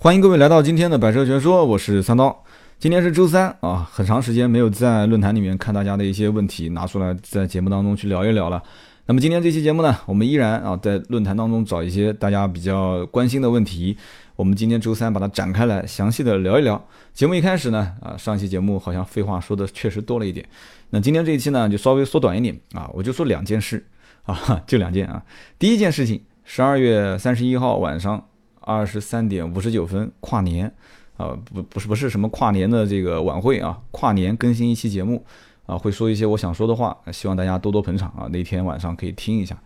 欢迎各位来到今天的百车全说，我是三刀。今天是周三啊，很长时间没有在论坛里面看大家的一些问题，拿出来在节目当中去聊一聊了。那么今天这期节目呢，我们依然啊在论坛当中找一些大家比较关心的问题，我们今天周三把它展开来详细的聊一聊。节目一开始呢，啊上期节目好像废话说的确实多了一点，那今天这一期呢就稍微缩短一点啊，我就说两件事啊，就两件啊。第一件事情，十二月三十一号晚上。二十三点五十九分，跨年，啊，不，不是，不是什么跨年的这个晚会啊，跨年更新一期节目，啊，会说一些我想说的话，希望大家多多捧场啊，那天晚上可以听一下。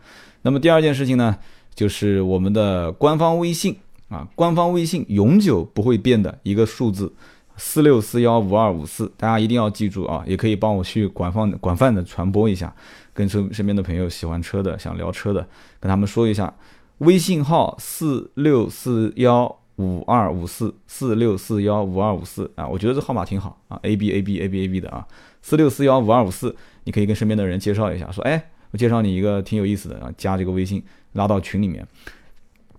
那么第二件事情呢，就是我们的官方微信啊，官方微信永久不会变的一个数字，四六四幺五二五四，大家一定要记住啊，也可以帮我去广泛广泛的传播一下，跟身身边的朋友喜欢车的，想聊车的，跟他们说一下。微信号四六四幺五二五四四六四幺五二五四啊，我觉得这号码挺好啊，A B A B A B A B 的啊，四六四幺五二五四，你可以跟身边的人介绍一下，说哎，我介绍你一个挺有意思的啊，加这个微信，拉到群里面。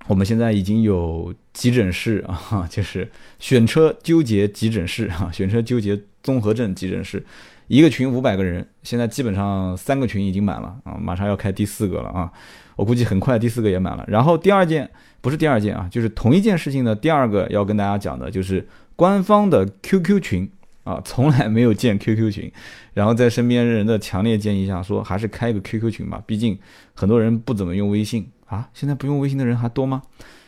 我们现在已经有急诊室啊，就是选车纠结急诊室啊，选车纠结综合症急诊室，一个群五百个人，现在基本上三个群已经满了啊，马上要开第四个了啊。我估计很快第四个也满了。然后第二件不是第二件啊，就是同一件事情的第二个要跟大家讲的，就是官方的 QQ 群啊，从来没有建 QQ 群。然后在身边人的强烈建议下，说还是开个 QQ 群吧，毕竟很多人不怎么用微信啊。现在不用微信的人还多吗？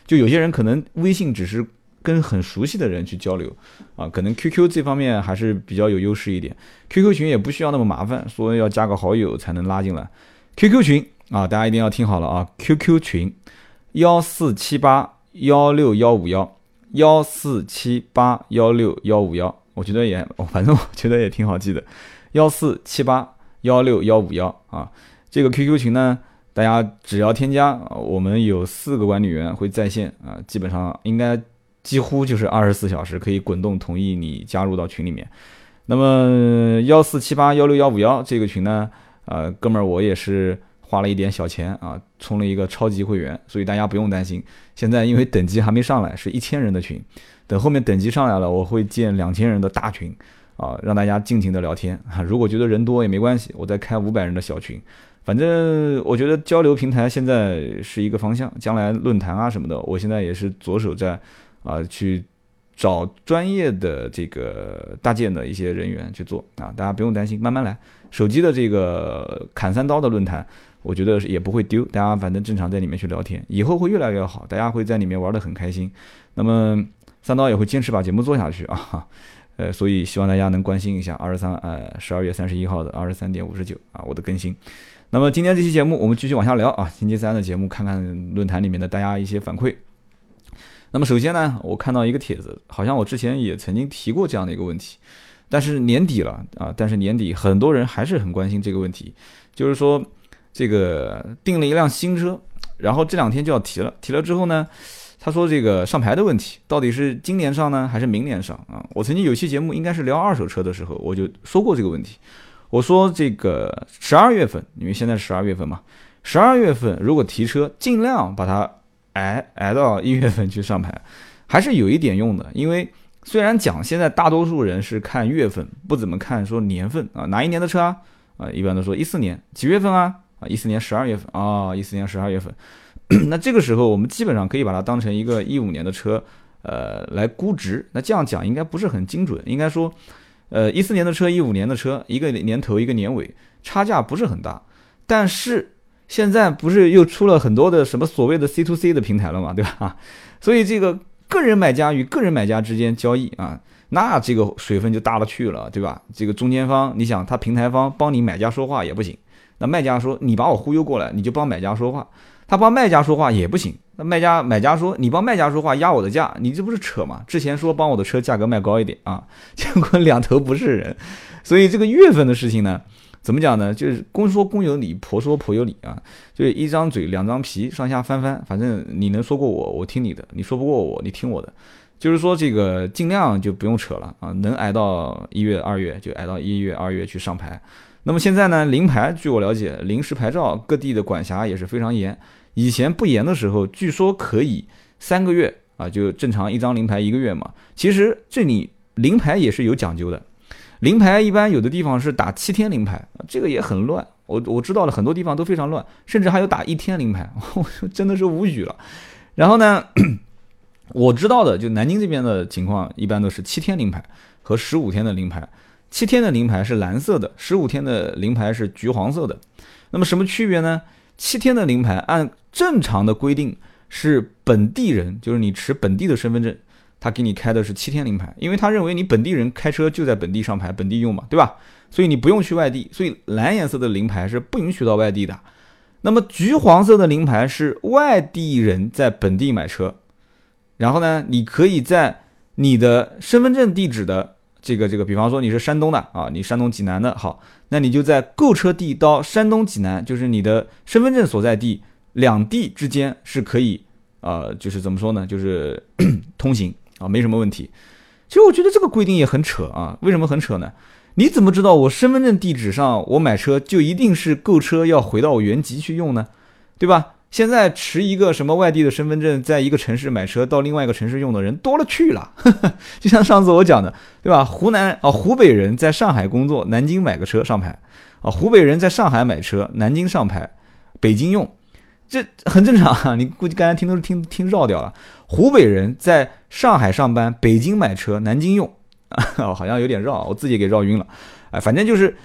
就有些人可能微信只是跟很熟悉的人去交流啊，可能 QQ 这方面还是比较有优势一点。QQ 群也不需要那么麻烦，说要加个好友才能拉进来。QQ 群。啊，大家一定要听好了啊！QQ 群幺四七八幺六幺五幺幺四七八幺六幺五幺，我觉得也，反正我觉得也挺好记的，幺四七八幺六幺五幺啊。这个 QQ 群呢，大家只要添加，我们有四个管理员会在线啊，基本上应该几乎就是二十四小时可以滚动同意你加入到群里面。那么幺四七八幺六幺五幺这个群呢，呃，哥们儿我也是。花了一点小钱啊，充了一个超级会员，所以大家不用担心。现在因为等级还没上来，是一千人的群，等后面等级上来了，我会建两千人的大群啊，让大家尽情的聊天啊。如果觉得人多也没关系，我再开五百人的小群。反正我觉得交流平台现在是一个方向，将来论坛啊什么的，我现在也是着手在啊去找专业的这个搭建的一些人员去做啊，大家不用担心，慢慢来。手机的这个砍三刀的论坛。我觉得也不会丢，大家反正正常在里面去聊天，以后会越来越好，大家会在里面玩得很开心。那么三刀也会坚持把节目做下去啊，哈 呃，所以希望大家能关心一下二十三呃十二月三十一号的二十三点五十九啊我的更新。那么今天这期节目我们继续往下聊啊，星期三的节目看看论坛里面的大家一些反馈。那么首先呢，我看到一个帖子，好像我之前也曾经提过这样的一个问题，但是年底了啊，但是年底很多人还是很关心这个问题，就是说。这个订了一辆新车，然后这两天就要提了。提了之后呢，他说这个上牌的问题，到底是今年上呢，还是明年上啊？我曾经有期节目，应该是聊二手车的时候，我就说过这个问题。我说这个十二月份，因为现在十二月份嘛，十二月份如果提车，尽量把它挨挨到一月份去上牌，还是有一点用的。因为虽然讲现在大多数人是看月份，不怎么看说年份啊，哪一年的车啊？啊，一般都说一四年几月份啊？啊，一四年十二月份啊，一四年十二月份，那这个时候我们基本上可以把它当成一个一五年的车，呃，来估值。那这样讲应该不是很精准，应该说，呃，一四年的车，一五年的车，一个年头一个年尾，差价不是很大。但是现在不是又出了很多的什么所谓的 C to C 的平台了嘛，对吧？所以这个个人买家与个人买家之间交易啊，那这个水分就大了去了，对吧？这个中间方，你想他平台方帮你买家说话也不行。那卖家说你把我忽悠过来，你就帮买家说话，他帮卖家说话也不行。那卖家买家说你帮卖家说话压我的价，你这不是扯吗？之前说帮我的车价格卖高一点啊，结果两头不是人。所以这个月份的事情呢，怎么讲呢？就是公说公有理，婆说婆有理啊。就一张嘴两张皮，上下翻翻，反正你能说过我，我听你的；你说不过我，你听我的。就是说这个尽量就不用扯了啊，能挨到一月二月就挨到一月二月去上牌。那么现在呢，临牌，据我了解，临时牌照各地的管辖也是非常严。以前不严的时候，据说可以三个月啊，就正常一张临牌一个月嘛。其实这里临牌也是有讲究的，临牌一般有的地方是打七天临牌，这个也很乱。我我知道了很多地方都非常乱，甚至还有打一天临牌，我真的是无语了。然后呢，我知道的就南京这边的情况，一般都是七天临牌和十五天的临牌。七天的临牌是蓝色的，十五天的临牌是橘黄色的。那么什么区别呢？七天的临牌按正常的规定是本地人，就是你持本地的身份证，他给你开的是七天临牌，因为他认为你本地人开车就在本地上牌，本地用嘛，对吧？所以你不用去外地，所以蓝颜色的临牌是不允许到外地的。那么橘黄色的临牌是外地人在本地买车，然后呢，你可以在你的身份证地址的这个这个，比方说你是山东的啊，你山东济南的，好，那你就在购车地到山东济南，就是你的身份证所在地两地之间是可以，呃，就是怎么说呢，就是 通行啊，没什么问题。其实我觉得这个规定也很扯啊，为什么很扯呢？你怎么知道我身份证地址上我买车就一定是购车要回到我原籍去用呢？对吧？现在持一个什么外地的身份证，在一个城市买车到另外一个城市用的人多了去了。就像上次我讲的，对吧？湖南啊，湖北人在上海工作，南京买个车上牌啊；湖北人在上海买车，南京上牌，北京用，这很正常啊。你估计刚才听都是听听绕掉了。湖北人在上海上班，北京买车，南京用。啊，好像有点绕，我自己给绕晕了。哎，反正就是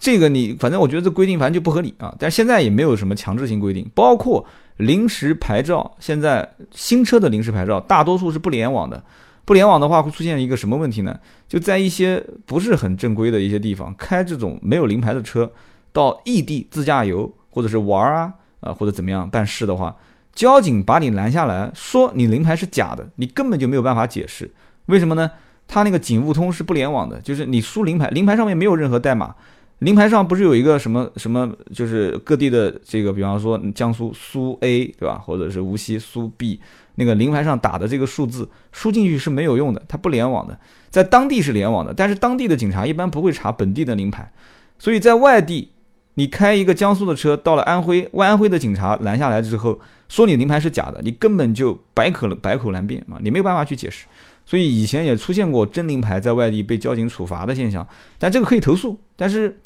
这个，你反正我觉得这规定反正就不合理啊。但是现在也没有什么强制性规定，包括临时牌照，现在新车的临时牌照大多数是不联网的。不联网的话，会出现一个什么问题呢？就在一些不是很正规的一些地方开这种没有临牌的车到异地自驾游或者是玩啊啊或者怎么样办事的话，交警把你拦下来说你临牌是假的，你根本就没有办法解释，为什么呢？它那个警务通是不联网的，就是你输临牌，临牌上面没有任何代码，临牌上不是有一个什么什么，就是各地的这个，比方说江苏苏 A 对吧，或者是无锡苏 B，那个临牌上打的这个数字输进去是没有用的，它不联网的，在当地是联网的，但是当地的警察一般不会查本地的临牌，所以在外地，你开一个江苏的车到了安徽，安徽的警察拦下来之后，说你临牌是假的，你根本就百口百口难辩啊，你没有办法去解释。所以以前也出现过真临牌在外地被交警处罚的现象，但这个可以投诉，但是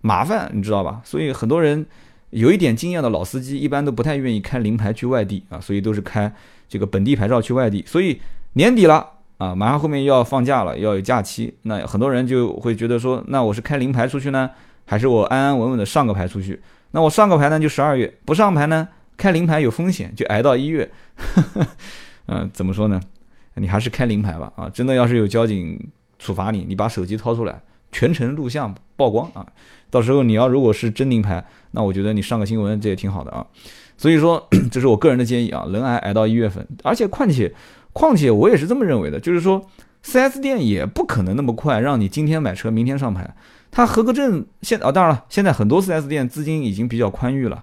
麻烦你知道吧？所以很多人有一点经验的老司机一般都不太愿意开临牌去外地啊，所以都是开这个本地牌照去外地。所以年底了啊，马上后面要放假了，要有假期，那很多人就会觉得说，那我是开临牌出去呢，还是我安安稳稳的上个牌出去？那我上个牌呢就十二月，不上牌呢开临牌有风险，就挨到一月。嗯，怎么说呢？你还是开临牌吧，啊，真的要是有交警处罚你，你把手机掏出来，全程录像曝光啊，到时候你要如果是真临牌，那我觉得你上个新闻这也挺好的啊。所以说，这是我个人的建议啊，能挨挨到一月份，而且况且况且我也是这么认为的，就是说，4S 店也不可能那么快让你今天买车明天上牌，他合格证现啊，当然了，现在很多 4S 店资金已经比较宽裕了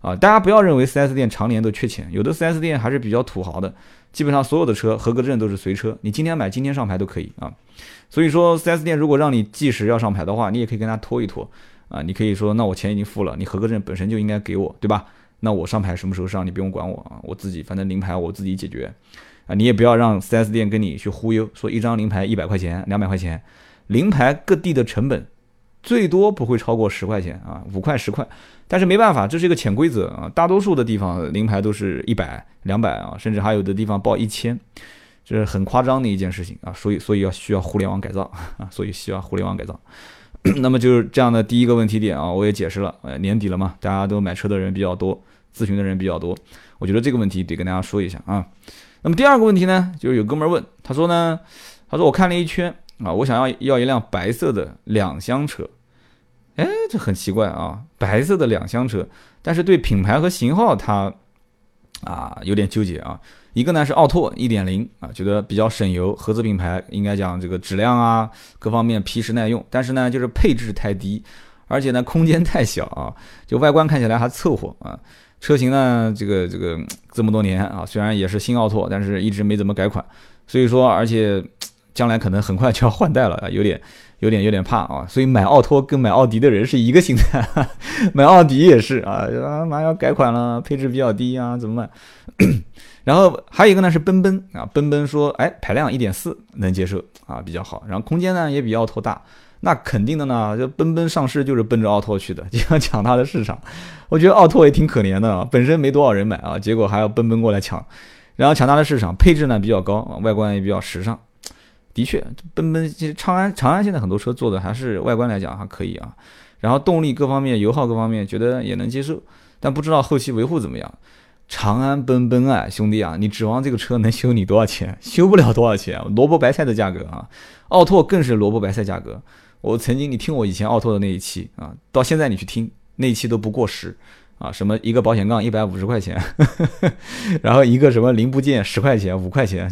啊，大家不要认为 4S 店常年都缺钱，有的 4S 店还是比较土豪的。基本上所有的车合格证都是随车，你今天买今天上牌都可以啊。所以说，4S 店如果让你计时要上牌的话，你也可以跟他拖一拖啊。你可以说，那我钱已经付了，你合格证本身就应该给我，对吧？那我上牌什么时候上，你不用管我啊，我自己反正临牌我自己解决啊。你也不要让 4S 店跟你去忽悠，说一张临牌一百块钱、两百块钱，临牌各地的成本。最多不会超过十块钱啊，五块十块，但是没办法，这是一个潜规则啊。大多数的地方临牌都是一百、两百啊，甚至还有的地方报一千，这是很夸张的一件事情啊。所以，所以要需要互联网改造啊，所以需要互联网改造。那么就是这样的第一个问题点啊，我也解释了。呃，年底了嘛，大家都买车的人比较多，咨询的人比较多，我觉得这个问题得跟大家说一下啊。那么第二个问题呢，就是有哥们儿问，他说呢，他说我看了一圈。啊，我想要要一辆白色的两厢车，哎，这很奇怪啊，白色的两厢车，但是对品牌和型号它啊有点纠结啊。一个呢是奥拓一点零啊，觉得比较省油，合资品牌应该讲这个质量啊各方面皮实耐用，但是呢就是配置太低，而且呢空间太小啊，就外观看起来还凑合啊。车型呢这个这个这么多年啊，虽然也是新奥拓，但是一直没怎么改款，所以说而且。将来可能很快就要换代了啊，有点，有点，有点怕啊，所以买奥拓跟买奥迪的人是一个心态，买奥迪也是啊，马上要改款了，配置比较低啊，怎么办？然后还有一个呢是奔奔啊，奔奔说，哎，排量一点四能接受啊，比较好。然后空间呢也比奥拓大，那肯定的呢，就奔奔上市就是奔着奥拓去的，就要抢它的市场。我觉得奥拓也挺可怜的啊，本身没多少人买啊，结果还要奔奔过来抢，然后抢它的市场，配置呢比较高，外观也比较时尚。的确，奔奔其实长安长安现在很多车做的还是外观来讲还可以啊，然后动力各方面、油耗各方面觉得也能接受，但不知道后期维护怎么样。长安奔奔啊，兄弟啊，你指望这个车能修你多少钱？修不了多少钱，萝卜白菜的价格啊。奥拓更是萝卜白菜价格。我曾经你听我以前奥拓的那一期啊，到现在你去听那一期都不过时。啊，什么一个保险杠一百五十块钱，然后一个什么零部件十块钱五块钱，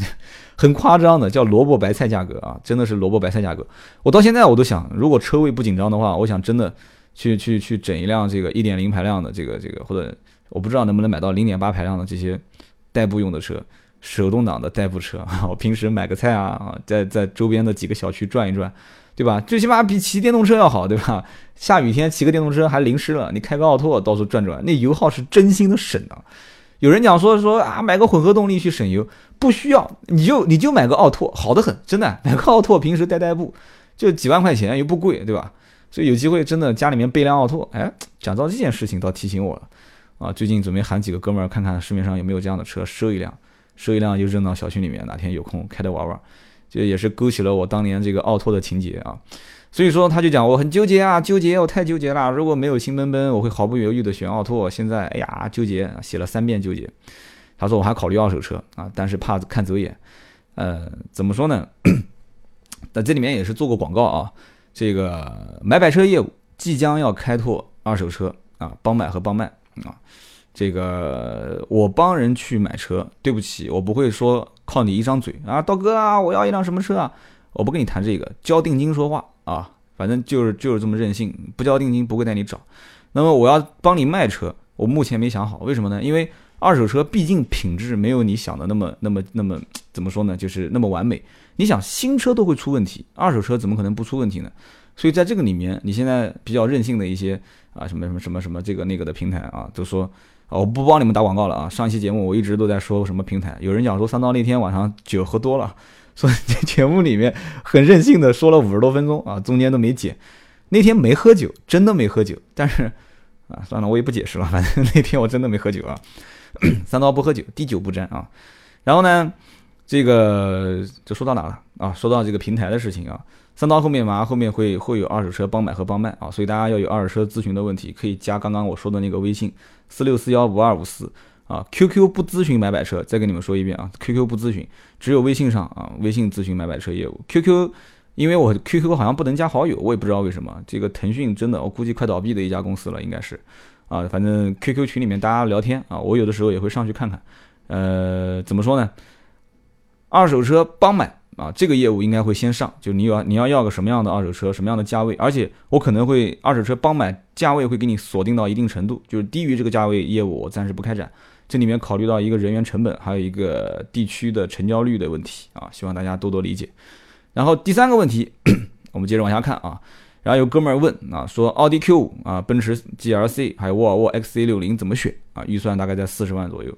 很夸张的，叫萝卜白菜价格啊，真的是萝卜白菜价格。我到现在我都想，如果车位不紧张的话，我想真的去去去整一辆这个一点零排量的这个这个，或者我不知道能不能买到零点八排量的这些代步用的车，手动挡的代步车，我平时买个菜啊，在在周边的几个小区转一转。对吧？最起码比骑电动车要好，对吧？下雨天骑个电动车还淋湿了，你开个奥拓到处转转，那油耗是真心的省啊。有人讲说说啊，买个混合动力去省油，不需要，你就你就买个奥拓，好的很，真的，买个奥拓平时代代步，就几万块钱又不贵，对吧？所以有机会真的家里面备辆奥拓，哎，讲到这件事情倒提醒我了啊，最近准备喊几个哥们儿看看市面上有没有这样的车，收一辆，收一辆就扔到小区里面，哪天有空开着玩玩。这也是勾起了我当年这个奥拓的情节啊，所以说他就讲我很纠结啊，纠结我太纠结了。如果没有新奔奔，我会毫不犹豫的选奥拓。现在哎呀，纠结，写了三遍纠结。他说我还考虑二手车啊，但是怕看走眼。呃，怎么说呢？那这里面也是做过广告啊，这个买买车业务即将要开拓二手车啊，帮买和帮卖啊。这个我帮人去买车，对不起，我不会说靠你一张嘴啊，刀哥啊，我要一辆什么车啊，我不跟你谈这个，交定金说话啊，反正就是就是这么任性，不交定金不会带你找。那么我要帮你卖车，我目前没想好，为什么呢？因为二手车毕竟品质没有你想的那么那么那么怎么说呢，就是那么完美。你想新车都会出问题，二手车怎么可能不出问题呢？所以在这个里面，你现在比较任性的一些啊什么什么什么什么这个那个的平台啊，都说。啊我不帮你们打广告了啊！上一期节目我一直都在说什么平台，有人讲说三刀那天晚上酒喝多了，所以节目里面很任性的说了五十多分钟啊，中间都没剪。那天没喝酒，真的没喝酒，但是啊，算了，我也不解释了，反正 那天我真的没喝酒啊。三刀不喝酒，滴酒不沾啊。然后呢，这个就说到哪了啊？说到这个平台的事情啊。三刀后面嘛，后面会会有二手车帮买和帮卖啊，所以大家要有二手车咨询的问题，可以加刚刚我说的那个微信四六四幺五二五四啊，QQ 不咨询买买车，再跟你们说一遍啊，QQ 不咨询，只有微信上啊，微信咨询买买车业务。QQ 因为我 QQ 好像不能加好友，我也不知道为什么，这个腾讯真的我估计快倒闭的一家公司了，应该是啊，反正 QQ 群里面大家聊天啊，我有的时候也会上去看看，呃，怎么说呢？二手车帮买。啊，这个业务应该会先上，就你要你要要个什么样的二手车，什么样的价位，而且我可能会二手车帮买价位会给你锁定到一定程度，就是低于这个价位业务我暂时不开展。这里面考虑到一个人员成本，还有一个地区的成交率的问题啊，希望大家多多理解。然后第三个问题，我们接着往下看啊。然后有哥们儿问啊，说奥迪 Q 五啊，奔驰 GLC 还有沃尔沃 XC 六零怎么选啊？预算大概在四十万左右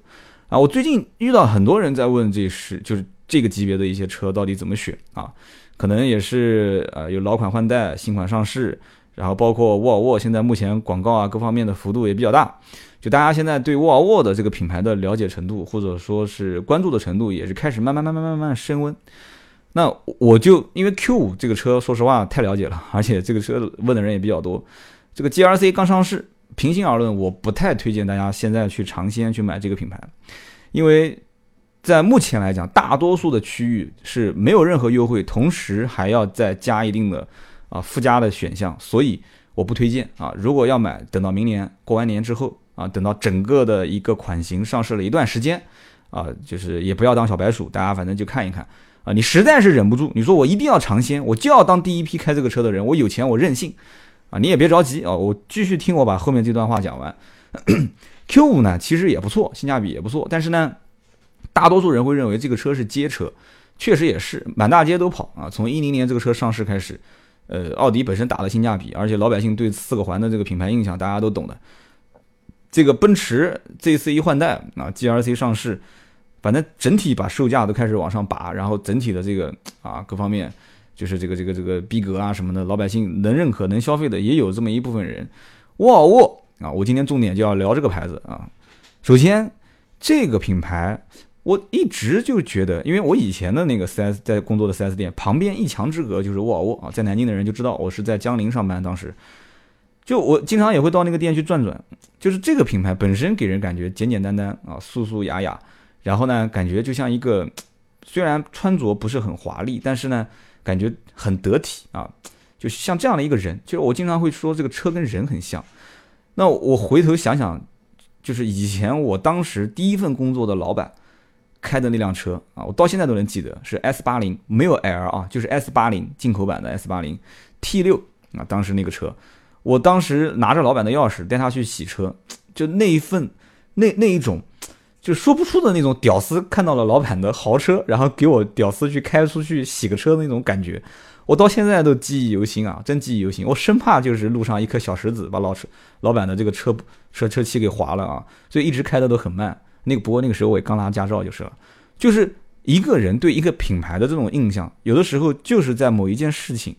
啊。我最近遇到很多人在问这事，就是。这个级别的一些车到底怎么选啊？可能也是呃有老款换代、新款上市，然后包括沃尔沃现在目前广告啊各方面的幅度也比较大，就大家现在对沃尔沃的这个品牌的了解程度或者说是关注的程度也是开始慢慢慢慢慢慢升温。那我就因为 Q 五这个车说实话太了解了，而且这个车问的人也比较多。这个 GRC 刚上市，平心而论，我不太推荐大家现在去尝鲜去买这个品牌，因为。在目前来讲，大多数的区域是没有任何优惠，同时还要再加一定的啊附加的选项，所以我不推荐啊。如果要买，等到明年过完年之后啊，等到整个的一个款型上市了一段时间啊，就是也不要当小白鼠，大家反正就看一看啊。你实在是忍不住，你说我一定要尝鲜，我就要当第一批开这个车的人，我有钱我任性啊，你也别着急啊，我继续听我把后面这段话讲完。Q 五呢，其实也不错，性价比也不错，但是呢。大多数人会认为这个车是街车，确实也是满大街都跑啊。从一零年这个车上市开始，呃，奥迪本身打的性价比，而且老百姓对四个环的这个品牌印象大家都懂的。这个奔驰这次一换代啊，G R C 上市，反正整体把售价都开始往上拔，然后整体的这个啊各方面就是这个这个这个逼格啊什么的，老百姓能认可能消费的也有这么一部分人。沃尔沃啊，我今天重点就要聊这个牌子啊。首先，这个品牌我一直就觉得，因为我以前的那个 4S 在工作的 4S 店旁边一墙之隔就是沃尔沃啊，在南京的人就知道我是在江宁上班，当时就我经常也会到那个店去转转。就是这个品牌本身给人感觉简简单单啊，素素雅雅，然后呢，感觉就像一个虽然穿着不是很华丽，但是呢，感觉很得体啊。就像这样的一个人，就是我经常会说这个车跟人很像。那我回头想想，就是以前我当时第一份工作的老板开的那辆车啊，我到现在都能记得，是 S 八零，没有 L 啊，就是 S 八零进口版的 S 八零 T 六啊，当时那个车，我当时拿着老板的钥匙带他去洗车，就那一份那那一种就说不出的那种屌丝看到了老板的豪车，然后给我屌丝去开出去洗个车的那种感觉。我到现在都记忆犹新啊，真记忆犹新。我生怕就是路上一颗小石子把老车老板的这个车车车漆给划了啊，所以一直开的都很慢。那个不过那个时候我也刚拿驾照就是了。就是一个人对一个品牌的这种印象，有的时候就是在某一件事情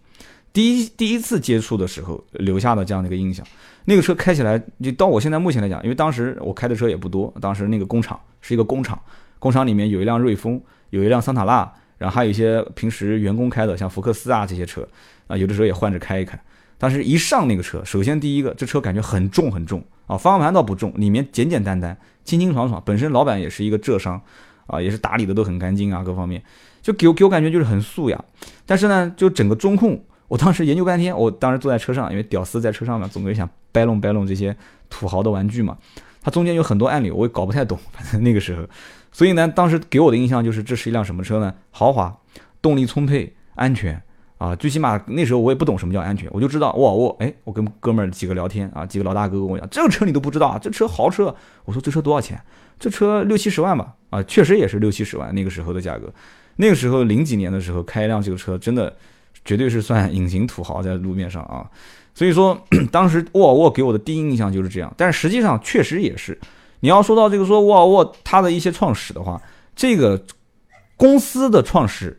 第一第一次接触的时候留下的这样的一个印象。那个车开起来，就到我现在目前来讲，因为当时我开的车也不多，当时那个工厂是一个工厂，工厂里面有一辆瑞风，有一辆桑塔纳。然后还有一些平时员工开的，像福克斯啊这些车，啊有的时候也换着开一开。但是一上那个车，首先第一个，这车感觉很重很重啊，方向盘倒不重，里面简简单单、清清爽爽。本身老板也是一个浙商，啊也是打理的都很干净啊，各方面就给我给我感觉就是很素雅。但是呢，就整个中控，我当时研究半天，我当时坐在车上，因为屌丝在车上嘛，总归想掰弄掰弄这些土豪的玩具嘛。它中间有很多按钮，我也搞不太懂，反正那个时候。所以呢，当时给我的印象就是这是一辆什么车呢？豪华，动力充沛，安全啊！最起码那时候我也不懂什么叫安全，我就知道沃尔沃。哎，我跟哥们儿几个聊天啊，几个老大哥跟我讲，这个车你都不知道啊？这车豪车。我说这车多少钱？这车六七十万吧？啊，确实也是六七十万那个时候的价格。那个时候零几年的时候开一辆这个车，真的绝对是算隐形土豪在路面上啊。所以说，当时沃尔沃给我的第一印象就是这样，但是实际上确实也是。你要说到这个说沃尔沃它的一些创始的话，这个公司的创始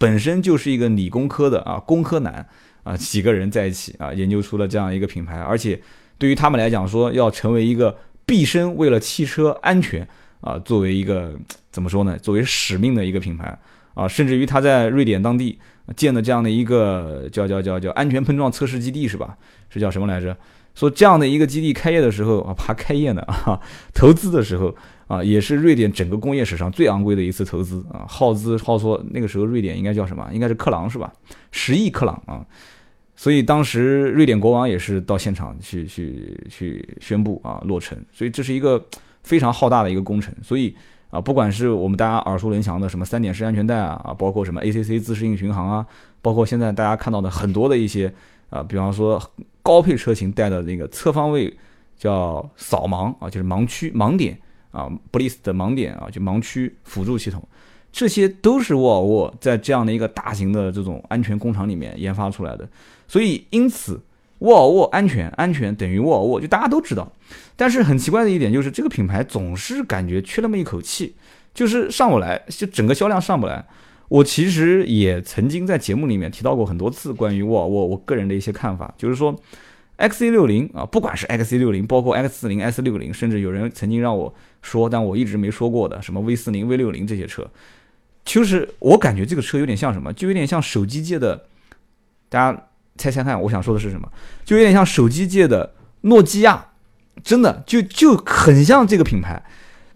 本身就是一个理工科的啊工科男啊几个人在一起啊研究出了这样一个品牌，而且对于他们来讲说要成为一个毕生为了汽车安全啊作为一个怎么说呢作为使命的一个品牌啊，甚至于他在瑞典当地建的这样的一个叫叫叫叫安全碰撞测试基地是吧？是叫什么来着？说这样的一个基地开业的时候啊，怕开业呢啊，投资的时候啊，也是瑞典整个工业史上最昂贵的一次投资啊，耗资耗说那个时候瑞典应该叫什么？应该是克朗是吧？十亿克朗啊，所以当时瑞典国王也是到现场去去去宣布啊落成，所以这是一个非常浩大的一个工程，所以啊，不管是我们大家耳熟能详的什么三点式安全带啊啊，包括什么 ACC 自适应巡航啊，包括现在大家看到的很多的一些啊，比方说。高配车型带的那个侧方位叫扫盲啊，就是盲区盲点啊，Bliss 的盲点啊，就盲区辅助系统，这些都是沃尔沃在这样的一个大型的这种安全工厂里面研发出来的。所以，因此沃尔沃安全，安全等于沃尔沃，就大家都知道。但是很奇怪的一点就是，这个品牌总是感觉缺那么一口气，就是上不来，就整个销量上不来。我其实也曾经在节目里面提到过很多次关于沃尔沃我个人的一些看法，就是说，XC 六零啊，不管是 XC 六零，包括 X 四零、S 六零，甚至有人曾经让我说，但我一直没说过的什么 V 四零、V 六零这些车，就是我感觉这个车有点像什么，就有点像手机界的，大家猜猜看，我想说的是什么？就有点像手机界的诺基亚，真的就就很像这个品牌，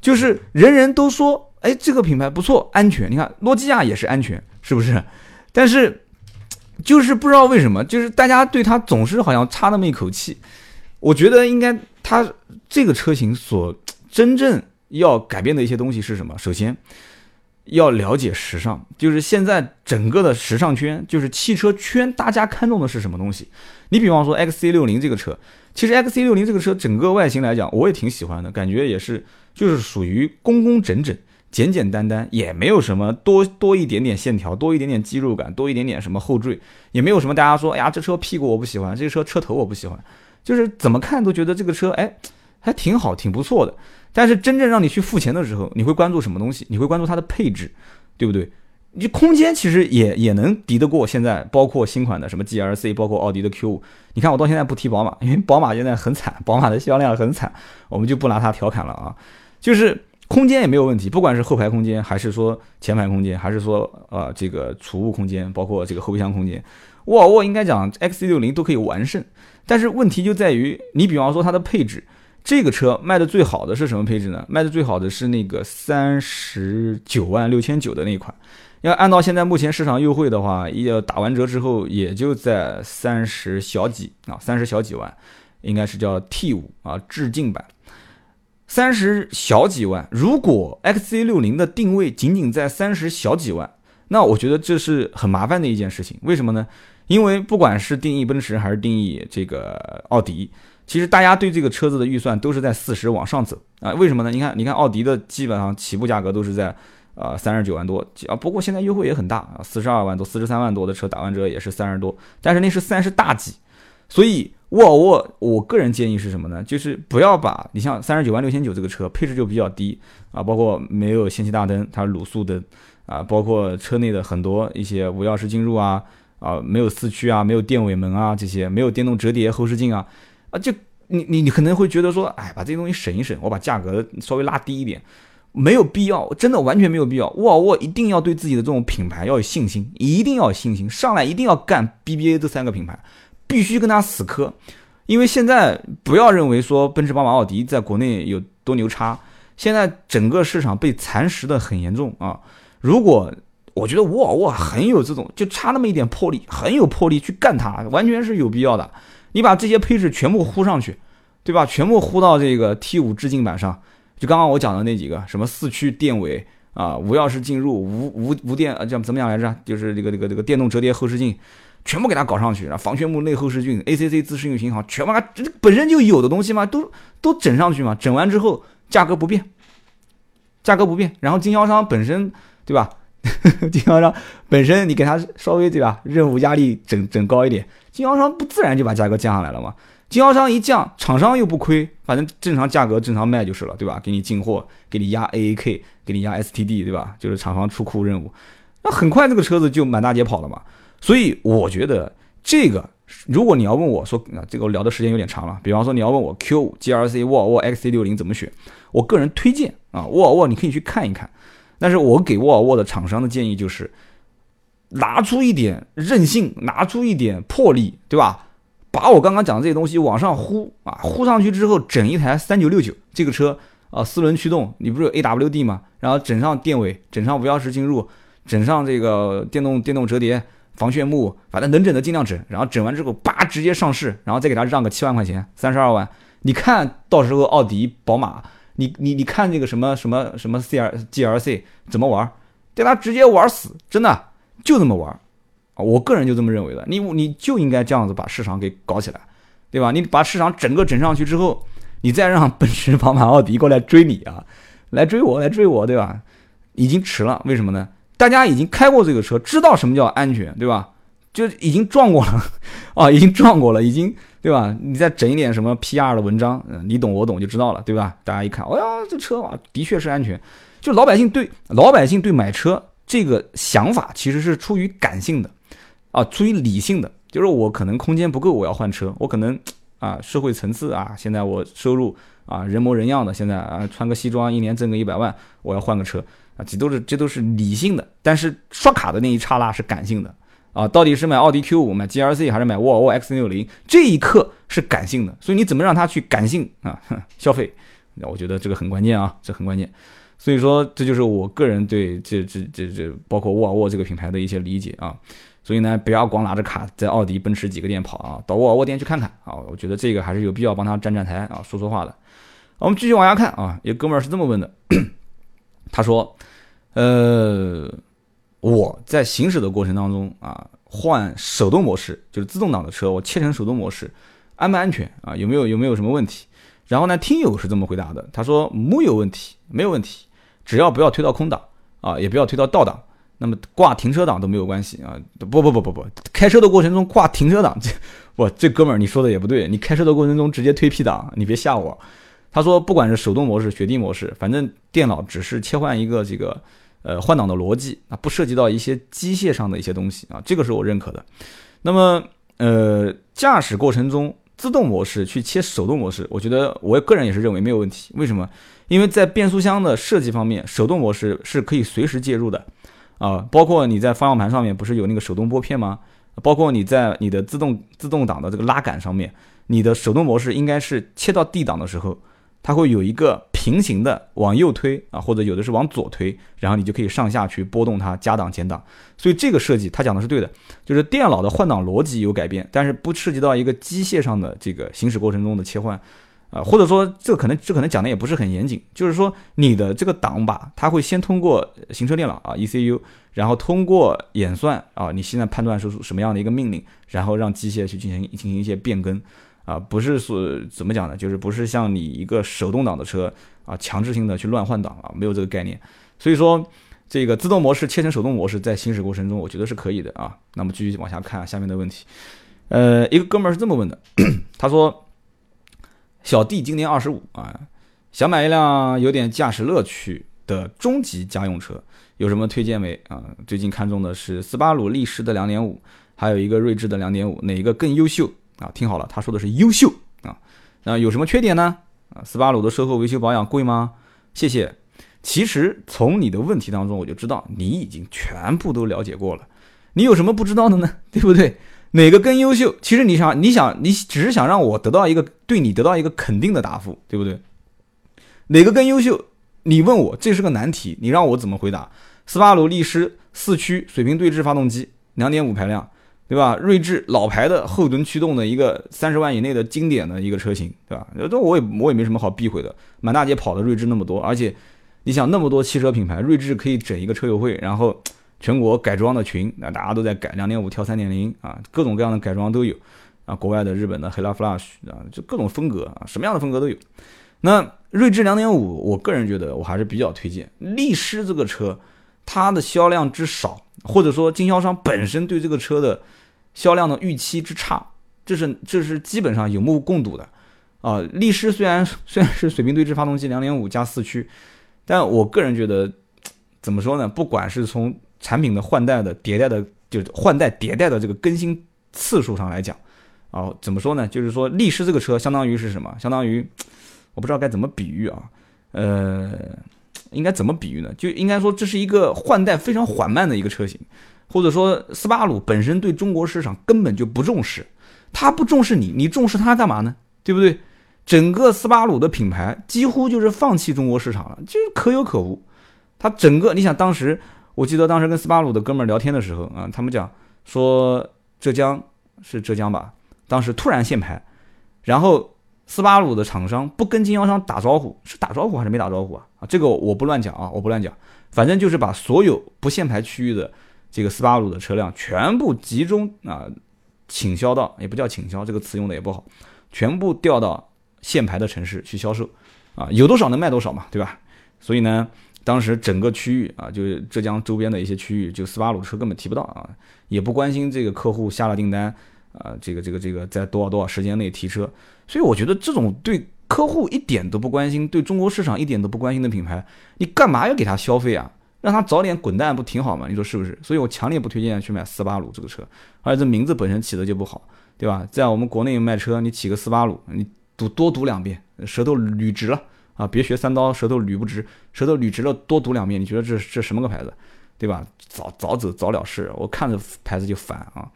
就是人人都说。哎，这个品牌不错，安全。你看，诺基亚也是安全，是不是？但是，就是不知道为什么，就是大家对它总是好像差那么一口气。我觉得应该，它这个车型所真正要改变的一些东西是什么？首先，要了解时尚，就是现在整个的时尚圈，就是汽车圈，大家看重的是什么东西？你比方说 XC 六零这个车，其实 XC 六零这个车整个外形来讲，我也挺喜欢的，感觉也是，就是属于工工整整。简简单单，也没有什么多多一点点线条，多一点点肌肉感，多一点点什么后缀，也没有什么大家说，哎呀，这车屁股我不喜欢，这车车头我不喜欢，就是怎么看都觉得这个车，哎，还挺好，挺不错的。但是真正让你去付钱的时候，你会关注什么东西？你会关注它的配置，对不对？你空间其实也也能敌得过现在，包括新款的什么 GLC，包括奥迪的 Q 五。你看我到现在不提宝马，因为宝马现在很惨，宝马的 销量很惨，我们就不拿它调侃了啊。就是空间也没有问题，不管是后排空间，还是说前排空间，还是说呃这个储物空间，包括这个后备箱空间，沃尔沃应该讲 XC60 都可以完胜。但是问题就在于，你比方说它的配置。这个车卖的最好的是什么配置呢？卖的最好的是那个三十九万六千九的那一款。要按照现在目前市场优惠的话，要打完折之后也就在三十小几啊，三十小几万，应该是叫 T 五啊，致敬版，三十小几万。如果 XC 六零的定位仅仅在三十小几万，那我觉得这是很麻烦的一件事情。为什么呢？因为不管是定义奔驰还是定义这个奥迪。其实大家对这个车子的预算都是在四十往上走啊？为什么呢？你看，你看奥迪的基本上起步价格都是在呃三十九万多啊。不过现在优惠也很大啊，四十二万多、四十三万多的车打完折也是三十多，但是那是三十大几。所以沃尔沃，我个人建议是什么呢？就是不要把你像三十九万六千九这个车配置就比较低啊，包括没有氙气大灯，它卤素灯啊，包括车内的很多一些无钥匙进入啊啊，没有四驱啊，没有电尾门啊这些，没有电动折叠后视镜啊。啊，就你你你可能会觉得说，哎，把这些东西省一省，我把价格稍微拉低一点，没有必要，真的完全没有必要。沃尔沃一定要对自己的这种品牌要有信心，一定要有信心，上来一定要干 BBA 这三个品牌，必须跟他死磕。因为现在不要认为说奔驰、宝马、奥迪在国内有多牛叉，现在整个市场被蚕食的很严重啊。如果我觉得沃尔沃很有这种，就差那么一点魄力，很有魄力去干它，完全是有必要的。你把这些配置全部呼上去，对吧？全部呼到这个 T 五致敬版上，就刚刚我讲的那几个，什么四驱电尾啊，无钥匙进入，无无无电啊，叫怎么样来着？就是这个这个这个电动折叠后视镜，全部给它搞上去，然后防眩目内后视镜，ACC 自适应巡航，全部它本身就有的东西嘛，都都整上去嘛。整完之后价格不变，价格不变，然后经销商本身对吧？经销商本身你给他稍微对吧？任务压力整整高一点。经销商不自然就把价格降下来了吗？经销商一降，厂商又不亏，反正正常价格正常卖就是了，对吧？给你进货，给你压 AAK，给你压 STD，对吧？就是厂房出库任务，那很快这个车子就满大街跑了嘛。所以我觉得这个，如果你要问我说，啊，这个聊的时间有点长了。比方说你要问我 Q5、GRC 沃尔沃 XC60 怎么选，我个人推荐啊，沃尔沃你可以去看一看。但是我给沃尔沃的厂商的建议就是。拿出一点韧性，拿出一点魄力，对吧？把我刚刚讲的这些东西往上呼啊，呼上去之后，整一台三九六九这个车啊，四轮驱动，你不是有 AWD 吗？然后整上电尾，整上无钥匙进入，整上这个电动电动折叠防眩目，反正能整的尽量整。然后整完之后，叭，直接上市，然后再给他让个七万块钱，三十二万。你看到时候奥迪、宝马，你你你看这个什么什么什么 C R G L C 怎么玩？对他直接玩死，真的。就这么玩啊！我个人就这么认为的。你你就应该这样子把市场给搞起来，对吧？你把市场整个整上去之后，你再让奔驰、宝马、奥迪过来追你啊，来追我，来追我，对吧？已经迟了，为什么呢？大家已经开过这个车，知道什么叫安全，对吧？就已经撞过了 啊，已经撞过了，已经对吧？你再整一点什么 PR 的文章，嗯，你懂我懂就知道了，对吧？大家一看，哎呀，这车啊，的确是安全。就老百姓对老百姓对买车。这个想法其实是出于感性的，啊，出于理性的，就是我可能空间不够，我要换车，我可能啊，社会层次啊，现在我收入啊，人模人样的，现在啊，穿个西装，一年挣个一百万，我要换个车啊，这都是这都是理性的，但是刷卡的那一刹那是感性的啊，到底是买奥迪 Q 五、买 GLC 还是买沃尔沃 X 六零，这一刻是感性的，所以你怎么让他去感性啊 消费？那我觉得这个很关键啊，这很关键。所以说，这就是我个人对这这这这包括沃尔沃这个品牌的一些理解啊。所以呢，不要光拿着卡在奥迪、奔驰几个店跑啊，到沃尔沃店去看看啊。我觉得这个还是有必要帮他站站台啊，说说话的。我们继续往下看啊，一个哥们儿是这么问的，他说：“呃，我在行驶的过程当中啊，换手动模式，就是自动挡的车，我切成手动模式，安不安全啊？有没有有没有什么问题？”然后呢，听友是这么回答的，他说：“木有问题，没有问题。”只要不要推到空档啊，也不要推到倒档，那么挂停车档都没有关系啊！不不不不不，开车的过程中挂停车档，这不这哥们儿你说的也不对，你开车的过程中直接推 P 档，你别吓我。他说，不管是手动模式、雪地模式，反正电脑只是切换一个这个呃换挡的逻辑啊，不涉及到一些机械上的一些东西啊，这个是我认可的。那么呃，驾驶过程中自动模式去切手动模式，我觉得我个人也是认为没有问题。为什么？因为在变速箱的设计方面，手动模式是可以随时介入的啊，包括你在方向盘上面不是有那个手动拨片吗？包括你在你的自动自动挡的这个拉杆上面，你的手动模式应该是切到 D 档的时候。它会有一个平行的往右推啊，或者有的是往左推，然后你就可以上下去拨动它加档减档。所以这个设计它讲的是对的，就是电脑的换挡逻辑有改变，但是不涉及到一个机械上的这个行驶过程中的切换啊，或者说这可能这可能讲的也不是很严谨，就是说你的这个档把它会先通过行车电脑啊 ECU，然后通过演算啊，你现在判断是什么样的一个命令，然后让机械去进行进行一些变更。啊，不是说怎么讲呢？就是不是像你一个手动挡的车啊，强制性的去乱换挡啊，没有这个概念。所以说，这个自动模式切成手动模式，在行驶过程中，我觉得是可以的啊。那么继续往下看下面的问题。呃，一个哥们儿是这么问的，他说：“小弟今年二十五啊，想买一辆有点驾驶乐趣的中级家用车，有什么推荐没啊？最近看中的是斯巴鲁力狮的两点五，还有一个锐志的两点五，哪一个更优秀？”啊，听好了，他说的是优秀啊，那有什么缺点呢？啊，斯巴鲁的售后维修保养贵吗？谢谢。其实从你的问题当中，我就知道你已经全部都了解过了。你有什么不知道的呢？对不对？哪个更优秀？其实你想，你想，你只是想让我得到一个对你得到一个肯定的答复，对不对？哪个更优秀？你问我，这是个难题，你让我怎么回答？斯巴鲁力狮四驱水平对置发动机，两点五排量。对吧？锐志老牌的后轮驱动的一个三十万以内的经典的一个车型，对吧？这我也我也没什么好避讳的。满大街跑的锐志那么多，而且你想那么多汽车品牌，锐志可以整一个车友会，然后全国改装的群，那大家都在改，两点五跳三点零啊，各种各样的改装都有啊。国外的、日本的黑拉 Flash 啊，就各种风格啊，什么样的风格都有。那锐志两点五，我个人觉得我还是比较推荐。力狮这个车，它的销量之少。或者说经销商本身对这个车的销量的预期之差，这是这是基本上有目共睹的啊。力狮虽然 虽然是水平对置发动机两点五加四驱，但我个人觉得怎么说呢？不管是从产品的换代的迭代的，就换代迭代的这个更新次数上来讲啊，怎么说呢？就是说力狮这个车相当于是什么？相当于我不知道该怎么比喻啊，呃。应该怎么比喻呢？就应该说这是一个换代非常缓慢的一个车型，或者说斯巴鲁本身对中国市场根本就不重视，他不重视你，你重视他干嘛呢？对不对？整个斯巴鲁的品牌几乎就是放弃中国市场了，就是可有可无。他整个，你想当时，我记得当时跟斯巴鲁的哥们儿聊天的时候啊，他们讲说浙江是浙江吧，当时突然限牌，然后。斯巴鲁的厂商不跟经销商打招呼，是打招呼还是没打招呼啊？啊，这个我不乱讲啊，我不乱讲，反正就是把所有不限牌区域的这个斯巴鲁的车辆全部集中啊，倾销到也不叫倾销，这个词用的也不好，全部调到限牌的城市去销售，啊，有多少能卖多少嘛，对吧？所以呢，当时整个区域啊，就是浙江周边的一些区域，就斯巴鲁车根本提不到啊，也不关心这个客户下了订单。啊，这个这个这个，在多少多少时间内提车，所以我觉得这种对客户一点都不关心，对中国市场一点都不关心的品牌，你干嘛要给他消费啊？让他早点滚蛋不挺好吗？你说是不是？所以我强烈不推荐去买斯巴鲁这个车，而且这名字本身起的就不好，对吧？在我们国内卖车，你起个斯巴鲁，你读多读两遍，舌头捋直了啊！别学三刀，舌头捋不直，舌头捋直了多读两遍，你觉得这这什么个牌子，对吧？早早走早了事，我看着牌子就烦啊！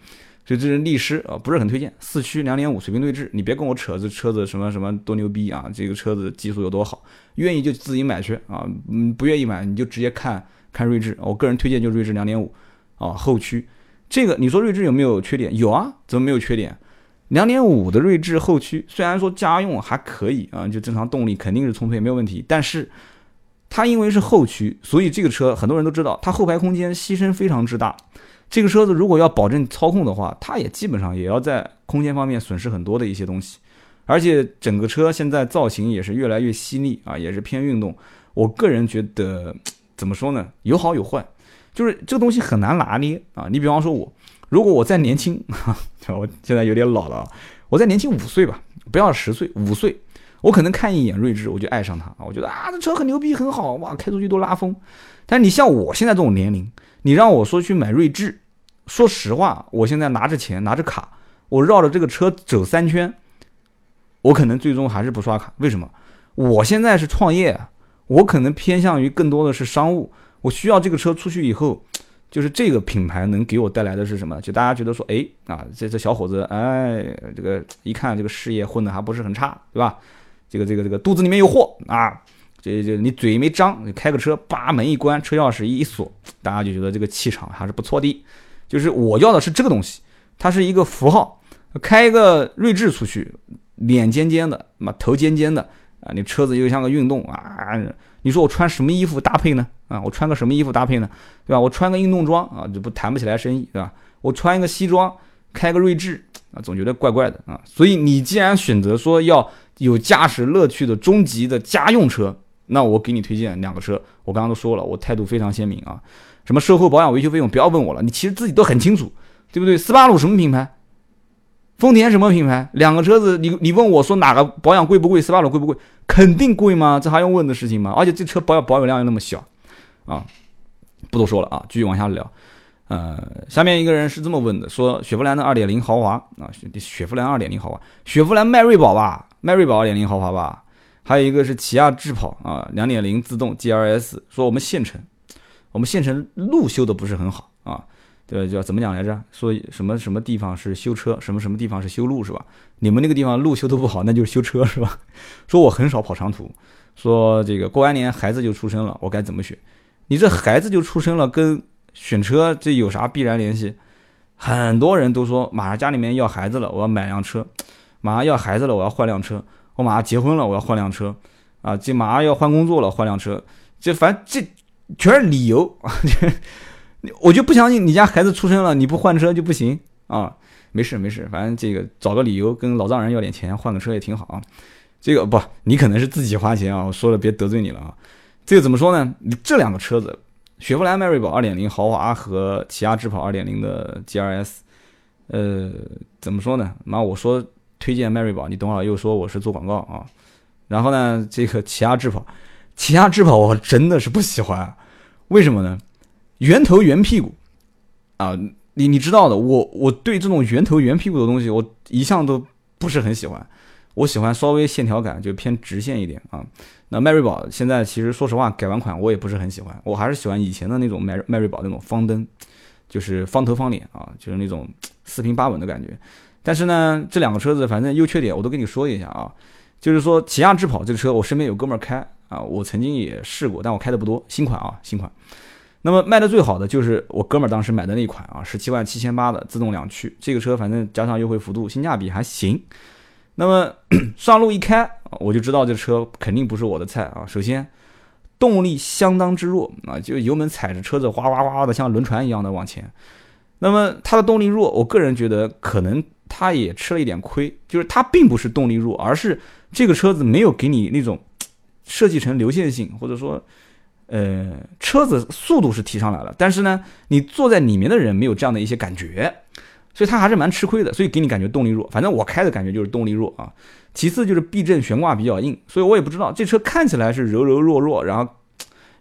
所以这是力狮啊，不是很推荐。四驱两点五水平对置，你别跟我扯这车子什么什么多牛逼啊，这个车子技术有多好，愿意就自己买去啊，嗯，不愿意买你就直接看看锐志。我个人推荐就锐志两点五啊，后驱。这个你说锐志有没有缺点？有啊，怎么没有缺点？两点五的锐志后驱虽然说家用还可以啊，就正常动力肯定是充沛没有问题，但是它因为是后驱，所以这个车很多人都知道，它后排空间牺牲非常之大。这个车子如果要保证操控的话，它也基本上也要在空间方面损失很多的一些东西，而且整个车现在造型也是越来越犀利啊，也是偏运动。我个人觉得怎么说呢？有好有坏，就是这个东西很难拿捏啊。你比方说我，如果我再年轻，我现在有点老了，我再年轻五岁吧，不要十岁，五岁，我可能看一眼锐志，我就爱上它啊，我觉得啊，这车很牛逼，很好，哇，开出去都拉风。但你像我现在这种年龄，你让我说去买锐志，说实话，我现在拿着钱，拿着卡，我绕着这个车走三圈，我可能最终还是不刷卡。为什么？我现在是创业，我可能偏向于更多的是商务，我需要这个车出去以后。就是这个品牌能给我带来的是什么？就大家觉得说，哎啊，这这小伙子，哎，这个一看这个事业混得还不是很差，对吧？这个这个这个肚子里面有货啊，这这你嘴没张，你开个车，把门一关，车钥匙一锁，大家就觉得这个气场还是不错的。就是我要的是这个东西，它是一个符号。开一个睿智出去，脸尖尖的，嘛头尖尖的啊，你车子又像个运动啊。你说我穿什么衣服搭配呢？啊，我穿个什么衣服搭配呢？对吧？我穿个运动装啊，就不谈不起来生意，对吧？我穿一个西装，开个锐志啊，总觉得怪怪的啊。所以你既然选择说要有驾驶乐趣的中级的家用车，那我给你推荐两个车。我刚刚都说了，我态度非常鲜明啊。什么售后保养维修费用不要问我了，你其实自己都很清楚，对不对？斯巴鲁什么品牌？丰田什么品牌？两个车子，你你问我说哪个保养贵不贵？斯巴鲁贵不贵？肯定贵吗？这还用问的事情吗？而且这车保养保有量又那么小，啊，不多说了啊，继续往下聊。呃，下面一个人是这么问的：说雪佛兰的二点零豪华啊，雪雪佛兰二点零豪华，雪佛兰迈锐宝吧，迈锐宝二点零豪华吧。还有一个是起亚智跑啊，两点零自动 G R S。说我们县城，我们县城路修的不是很好啊。对，叫怎么讲来着？说什么什么地方是修车，什么什么地方是修路，是吧？你们那个地方路修的不好，那就是修车，是吧？说我很少跑长途，说这个过完年孩子就出生了，我该怎么选？你这孩子就出生了，跟选车这有啥必然联系？很多人都说，马上家里面要孩子了，我要买辆车；马上要孩子了，我要换辆车；我马上结婚了，我要换辆车；啊，这马上要换工作了，换辆车。这反正这全是理由啊！我就不相信你家孩子出生了你不换车就不行啊！没事没事，反正这个找个理由跟老丈人要点钱换个车也挺好啊。这个不，你可能是自己花钱啊。我说了别得罪你了啊。这个怎么说呢？你这两个车子，雪佛兰迈锐宝2.0豪华和起亚智跑2.0的 GRS，呃，怎么说呢？妈，我说推荐迈锐宝，你等会儿又说我是做广告啊。然后呢，这个起亚智跑，起亚智跑我真的是不喜欢，为什么呢？圆头圆屁股，啊，你你知道的，我我对这种圆头圆屁股的东西，我一向都不是很喜欢。我喜欢稍微线条感就偏直线一点啊。那迈锐宝现在其实说实话改完款我也不是很喜欢，我还是喜欢以前的那种迈迈锐宝那种方灯，就是方头方脸啊，就是那种四平八稳的感觉。但是呢，这两个车子反正优缺点我都跟你说一下啊。就是说起亚智跑这个车，我身边有哥们儿开啊，我曾经也试过，但我开的不多，新款啊，新款。那么卖的最好的就是我哥们儿当时买的那款啊，十七万七千八的自动两驱，这个车反正加上优惠幅度，性价比还行。那么上路一开，我就知道这车肯定不是我的菜啊。首先动力相当之弱啊，就油门踩着车子哗哗哗的像轮船一样的往前。那么它的动力弱，我个人觉得可能它也吃了一点亏，就是它并不是动力弱，而是这个车子没有给你那种设计成流线性，或者说。呃，车子速度是提上来了，但是呢，你坐在里面的人没有这样的一些感觉，所以它还是蛮吃亏的，所以给你感觉动力弱。反正我开的感觉就是动力弱啊。其次就是避震悬挂比较硬，所以我也不知道这车看起来是柔柔弱弱，然后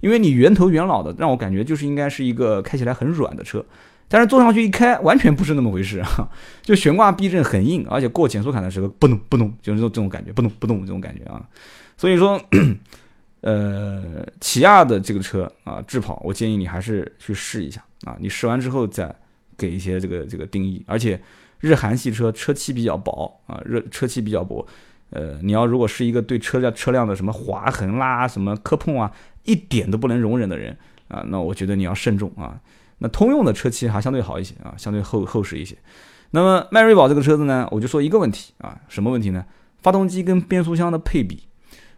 因为你圆头圆脑的，让我感觉就是应该是一个开起来很软的车，但是坐上去一开完全不是那么回事啊，就悬挂避震很硬，而且过减速坎的时候不动不动，就是这种感觉，不动不动这种感觉啊，所以说。呃，起亚的这个车啊，智跑，我建议你还是去试一下啊。你试完之后再给一些这个这个定义。而且日韩系车车漆比较薄啊，热车漆比较薄。呃，你要如果是一个对车辆车辆的什么划痕啦、什么磕碰啊，一点都不能容忍的人啊，那我觉得你要慎重啊。那通用的车漆还相对好一些啊，相对厚厚实一些。那么迈锐宝这个车子呢，我就说一个问题啊，什么问题呢？发动机跟变速箱的配比。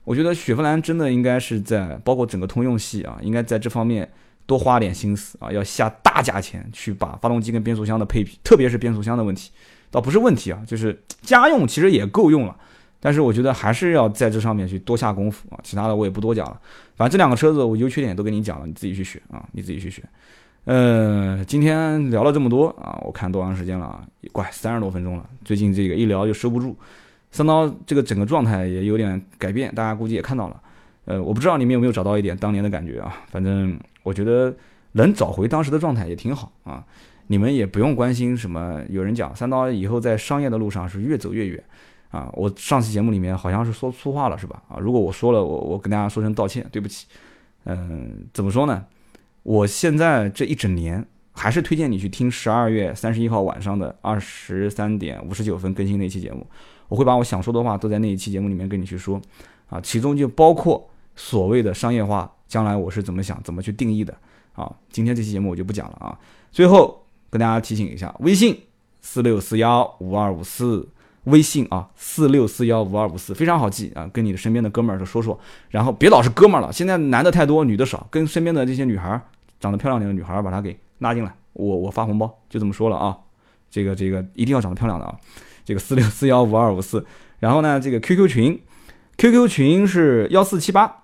我觉得雪佛兰真的应该是在包括整个通用系啊，应该在这方面多花点心思啊，要下大价钱去把发动机跟变速箱的配比，特别是变速箱的问题，倒不是问题啊，就是家用其实也够用了，但是我觉得还是要在这上面去多下功夫啊。其他的我也不多讲了，反正这两个车子我优缺点都跟你讲了，你自己去选啊，你自己去选。呃，今天聊了这么多啊，我看多长时间了啊？怪三十多分钟了，最近这个一聊就收不住。三刀这个整个状态也有点改变，大家估计也看到了。呃，我不知道你们有没有找到一点当年的感觉啊？反正我觉得能找回当时的状态也挺好啊。你们也不用关心什么，有人讲三刀以后在商业的路上是越走越远啊。我上期节目里面好像是说粗话了是吧？啊，如果我说了，我我跟大家说声道歉，对不起。嗯，怎么说呢？我现在这一整年还是推荐你去听十二月三十一号晚上的二十三点五十九分更新那期节目。我会把我想说的话都在那一期节目里面跟你去说啊，其中就包括所谓的商业化，将来我是怎么想、怎么去定义的啊。今天这期节目我就不讲了啊。最后。跟大家提醒一下，微信四六四幺五二五四，微信啊四六四幺五二五四非常好记啊，跟你的身边的哥们儿说说，然后别老是哥们儿了，现在男的太多，女的少，跟身边的这些女孩儿长得漂亮点的女孩儿把她给拉进来，我我发红包，就这么说了啊，这个这个一定要长得漂亮的啊，这个四六四幺五二五四，然后呢这个 QQ 群，QQ 群是幺四七八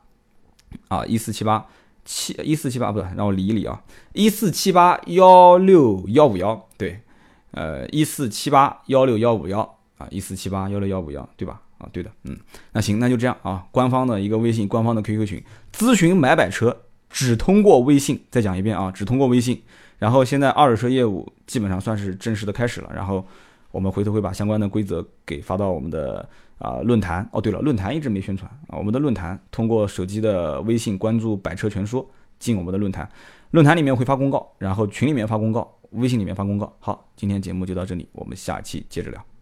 啊一四七八。七一四七八不对，让我理一理啊，一四七八幺六幺五幺，对，呃，一四七八幺六幺五幺啊，一四七八幺六幺五幺，对吧？啊，对的，嗯，那行，那就这样啊，官方的一个微信，官方的 QQ 群，咨询买买车只通过微信，再讲一遍啊，只通过微信。然后现在二手车业务基本上算是正式的开始了，然后我们回头会把相关的规则给发到我们的。啊，论坛哦，对了，论坛一直没宣传啊。我们的论坛通过手机的微信关注“百车全说”，进我们的论坛，论坛里面会发公告，然后群里面发公告，微信里面发公告。好，今天节目就到这里，我们下期接着聊。